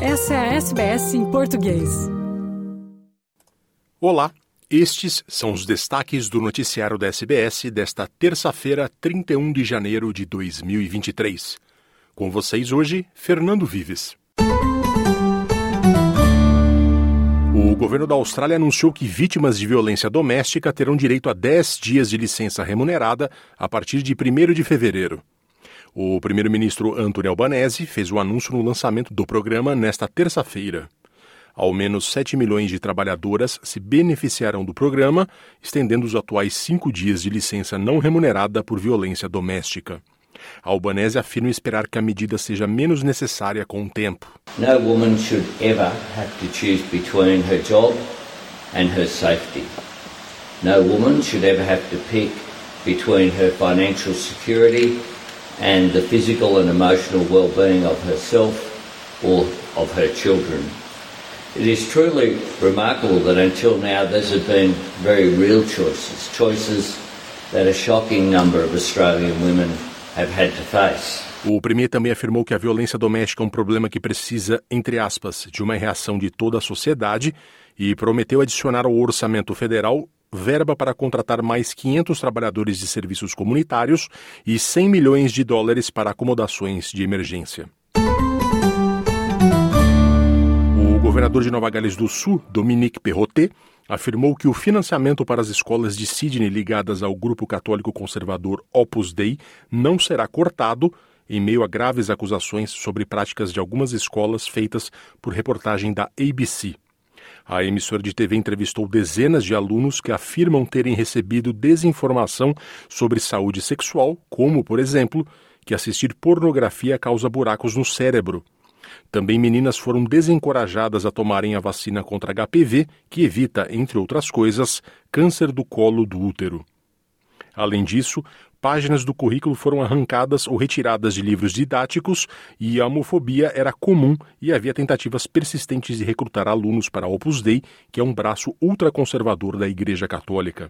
Essa é a SBS em português. Olá, estes são os destaques do noticiário da SBS desta terça-feira, 31 de janeiro de 2023. Com vocês hoje, Fernando Vives. O governo da Austrália anunciou que vítimas de violência doméstica terão direito a 10 dias de licença remunerada a partir de 1 de fevereiro. O primeiro-ministro Anthony Albanese fez o anúncio no lançamento do programa nesta terça-feira. Ao menos 7 milhões de trabalhadoras se beneficiarão do programa, estendendo os atuais cinco dias de licença não remunerada por violência doméstica. Albanese afirma esperar que a medida seja menos necessária com o tempo. No woman should ever have to choose between her job and her safety. No woman should ever have to pick between her financial security and the physical and emotional well-being of herself or of her children. It is truly remarkable that until now these have been very real choices, choices that a shocking number of Australian women have had to face. O premier também afirmou que a violência doméstica é um problema que precisa, entre aspas, de uma reação de toda a sociedade e prometeu adicionar ao orçamento federal verba para contratar mais 500 trabalhadores de serviços comunitários e 100 milhões de dólares para acomodações de emergência. O governador de Nova Gales do Sul, Dominique Perrottet, afirmou que o financiamento para as escolas de Sydney ligadas ao grupo católico conservador Opus Dei não será cortado em meio a graves acusações sobre práticas de algumas escolas feitas por reportagem da ABC. A emissora de TV entrevistou dezenas de alunos que afirmam terem recebido desinformação sobre saúde sexual, como, por exemplo, que assistir pornografia causa buracos no cérebro. Também meninas foram desencorajadas a tomarem a vacina contra HPV, que evita, entre outras coisas, câncer do colo do útero. Além disso, páginas do currículo foram arrancadas ou retiradas de livros didáticos e a homofobia era comum e havia tentativas persistentes de recrutar alunos para Opus Dei, que é um braço ultraconservador da Igreja Católica.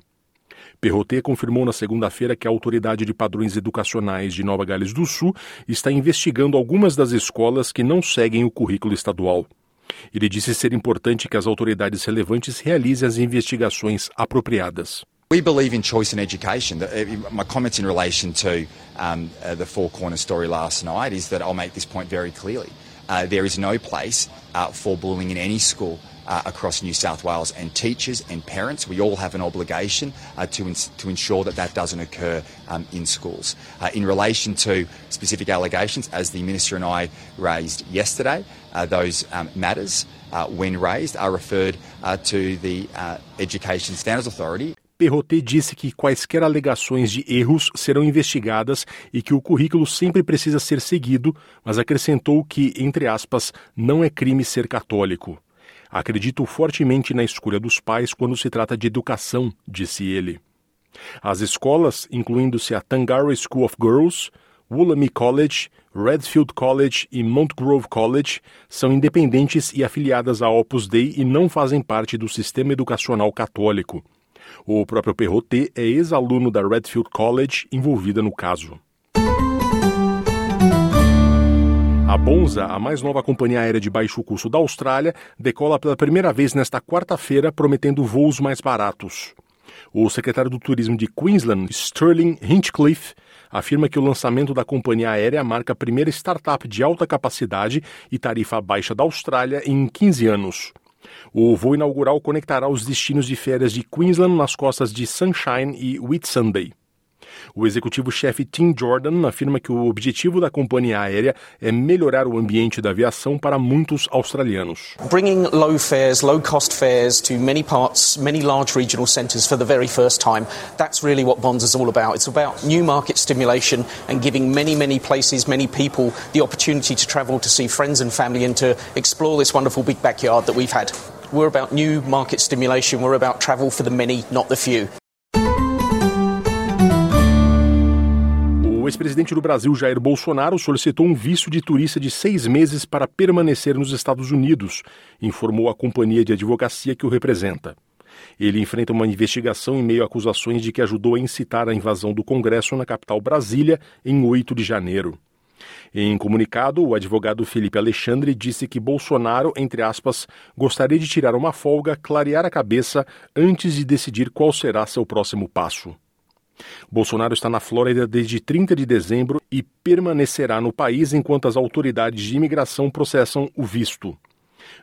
Perrotet confirmou na segunda-feira que a Autoridade de Padrões Educacionais de Nova Gales do Sul está investigando algumas das escolas que não seguem o currículo estadual. Ele disse ser importante que as autoridades relevantes realizem as investigações apropriadas. We believe in choice in education. Uh, my comments in relation to um, uh, the Four Corner story last night is that I'll make this point very clearly. Uh, there is no place uh, for bullying in any school. Uh, across New South Wales, and teachers and parents, we all have an obligation uh, to, ins- to ensure that that doesn't occur um, in schools. in relation to specific allegations, as the Minister and I raised yesterday, those um, matters, when raised, are referred to the Education Standards Authority. Perrotet disse que quaisquer alegações de erros serão investigadas e que o currículo sempre precisa ser seguido, mas acrescentou que, entre aspas, não é crime ser católico. Acredito fortemente na escolha dos pais quando se trata de educação, disse ele. As escolas, incluindo-se a Tangara School of Girls, Woolamy College, Redfield College e Mount Grove College, são independentes e afiliadas à Opus Dei e não fazem parte do sistema educacional católico. O próprio Perrotet é ex-aluno da Redfield College envolvida no caso. A Bonza, a mais nova companhia aérea de baixo custo da Austrália, decola pela primeira vez nesta quarta-feira, prometendo voos mais baratos. O secretário do Turismo de Queensland, Sterling Hinchcliffe, afirma que o lançamento da companhia aérea marca a primeira startup de alta capacidade e tarifa baixa da Austrália em 15 anos. O voo inaugural conectará os destinos de férias de Queensland nas costas de Sunshine e Whitsunday. O executivo-chefe Tim Jordan afirma que o objetivo da companhia aérea é melhorar o ambiente da aviação para muitos australianos. Bringing low fares, low cost fares to many parts, many large regional centres for the very first time. That's really what Bonds is all about. It's about new market stimulation and giving many, many places, many people the opportunity to travel to see friends and family and to explore this wonderful big backyard that we've had. We're about new market stimulation. We're about travel for the many, not the few. O ex-presidente do Brasil, Jair Bolsonaro, solicitou um visto de turista de seis meses para permanecer nos Estados Unidos, informou a companhia de advocacia que o representa. Ele enfrenta uma investigação em meio a acusações de que ajudou a incitar a invasão do Congresso na capital Brasília em 8 de janeiro. Em comunicado, o advogado Felipe Alexandre disse que Bolsonaro, entre aspas, gostaria de tirar uma folga, clarear a cabeça antes de decidir qual será seu próximo passo. Bolsonaro está na Flórida desde 30 de dezembro e permanecerá no país enquanto as autoridades de imigração processam o visto.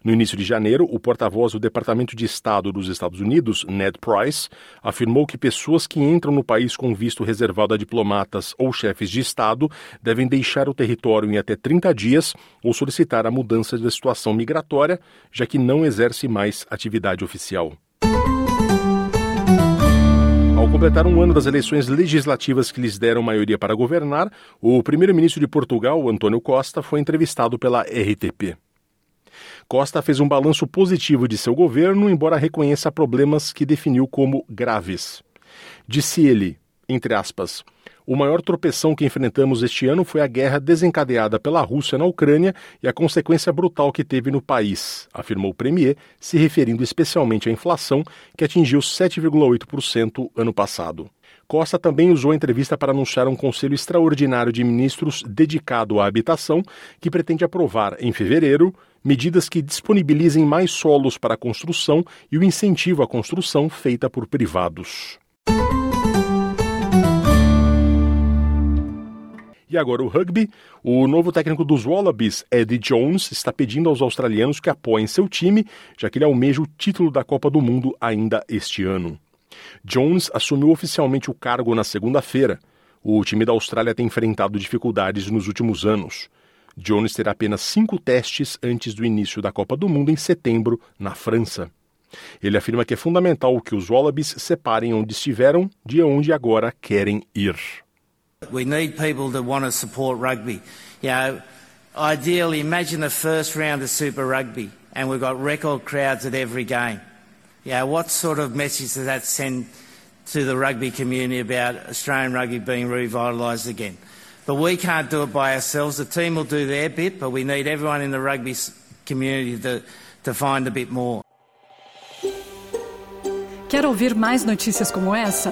No início de janeiro, o porta-voz do Departamento de Estado dos Estados Unidos, Ned Price, afirmou que pessoas que entram no país com visto reservado a diplomatas ou chefes de Estado devem deixar o território em até 30 dias ou solicitar a mudança da situação migratória, já que não exerce mais atividade oficial. Ao completar um ano das eleições legislativas que lhes deram maioria para governar, o primeiro-ministro de Portugal, António Costa, foi entrevistado pela RTP. Costa fez um balanço positivo de seu governo, embora reconheça problemas que definiu como graves. Disse ele, entre aspas, o maior tropeção que enfrentamos este ano foi a guerra desencadeada pela Rússia na Ucrânia e a consequência brutal que teve no país, afirmou o premier, se referindo especialmente à inflação, que atingiu 7,8% ano passado. Costa também usou a entrevista para anunciar um conselho extraordinário de ministros dedicado à habitação, que pretende aprovar, em fevereiro, medidas que disponibilizem mais solos para a construção e o incentivo à construção feita por privados. E agora o rugby. O novo técnico dos Wallabies, Eddie Jones, está pedindo aos australianos que apoiem seu time, já que ele almeja o título da Copa do Mundo ainda este ano. Jones assumiu oficialmente o cargo na segunda-feira. O time da Austrália tem enfrentado dificuldades nos últimos anos. Jones terá apenas cinco testes antes do início da Copa do Mundo em setembro, na França. Ele afirma que é fundamental que os Wallabies separem onde estiveram de onde agora querem ir. We need people that want to support rugby. You know, ideally, imagine the first round of Super Rugby, and we've got record crowds at every game. You know, what sort of message does that send to the rugby community about Australian rugby being revitalised again? But we can't do it by ourselves. The team will do their bit, but we need everyone in the rugby community to, to find a bit more. Quer ouvir mais notícias como essa?